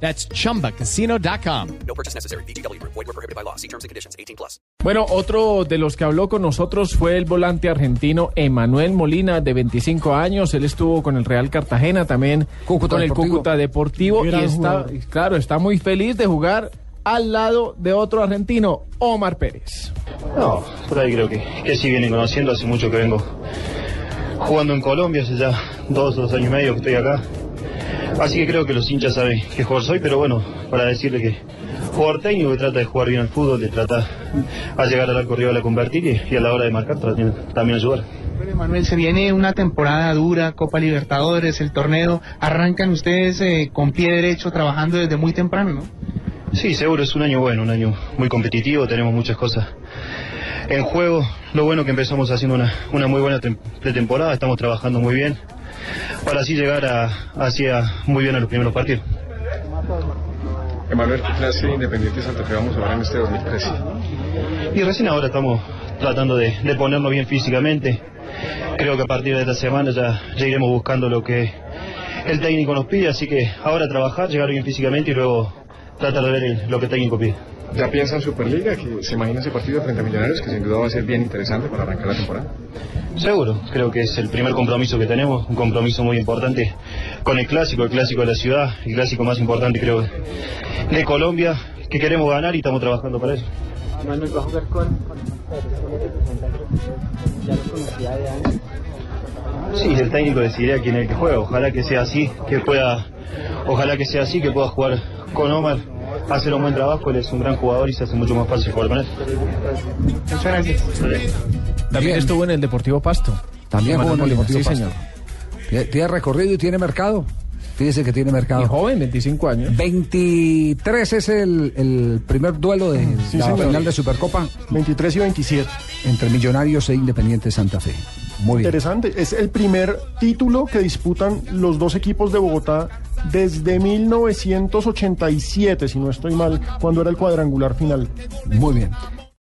That's chumbacasino.com. No purchase necessary. BGW. Void were prohibited by law. See terms and conditions. 18 plus. Bueno, otro de los que habló con nosotros fue el volante argentino Emanuel Molina, de 25 años. Él estuvo con el Real Cartagena, también Cúcuta con el Deportivo. Cúcuta Deportivo. Y está, jugador. claro, está muy feliz de jugar al lado de otro argentino, Omar Pérez. No, por ahí creo que, que sí vienen conociendo, hace mucho que vengo jugando en Colombia, hace ya dos, dos años y medio que estoy acá. Así que creo que los hinchas saben qué jugador soy, pero bueno, para decirle que jugador técnico que trata de jugar bien al fútbol, de trata a llegar al arco rival a convertir y, y a la hora de marcar también, también ayudar. Bueno, Manuel, se viene una temporada dura, Copa Libertadores, el torneo. Arrancan ustedes eh, con pie derecho, trabajando desde muy temprano, ¿no? Sí, seguro es un año bueno, un año muy competitivo, tenemos muchas cosas en juego. Lo bueno que empezamos haciendo una, una muy buena tem- pretemporada, estamos trabajando muy bien para así llegar a, hacia muy bien a los primeros partidos. Emanuel, ¿qué clase de Independiente Santa Fe vamos a ver en este 2013? Y recién ahora estamos tratando de, de ponernos bien físicamente. Creo que a partir de esta semana ya, ya iremos buscando lo que el técnico nos pide, así que ahora trabajar, llegar bien físicamente y luego tratar de ver el- lo que el técnico pide. ¿Ya piensa en Superliga? que ¿Se imagina ese partido frente a Millonarios que sin duda va a ser bien interesante para arrancar la temporada? Seguro, creo que es el primer compromiso que tenemos, un compromiso muy importante con el clásico, el clásico de la ciudad, el clásico más importante creo de Colombia, que queremos ganar y estamos trabajando para eso. Sí, el técnico decidirá quién es el que juega, ojalá que sea así, que pueda, ojalá que sea así, que pueda jugar con Omar, hacer un buen trabajo, él es un gran jugador y se hace mucho más fácil jugar con él. Muchas gracias. También Bien. estuvo en el Deportivo Pasto. También jugó en el Deportivo sí, Pasto. señor. Tiene- recorrido y tiene mercado. Fíjese que tiene Y mercado. joven, 25 años. 23 es el, el primer duelo de Sí, la señor. final de Supercopa 23 y 27. entre Millonarios e Independiente Santa Fe. Muy bien. Interesante. Es el primer título que disputan los dos equipos de Bogotá desde 1987, si no estoy mal, cuando era el cuadrangular final. Muy bien.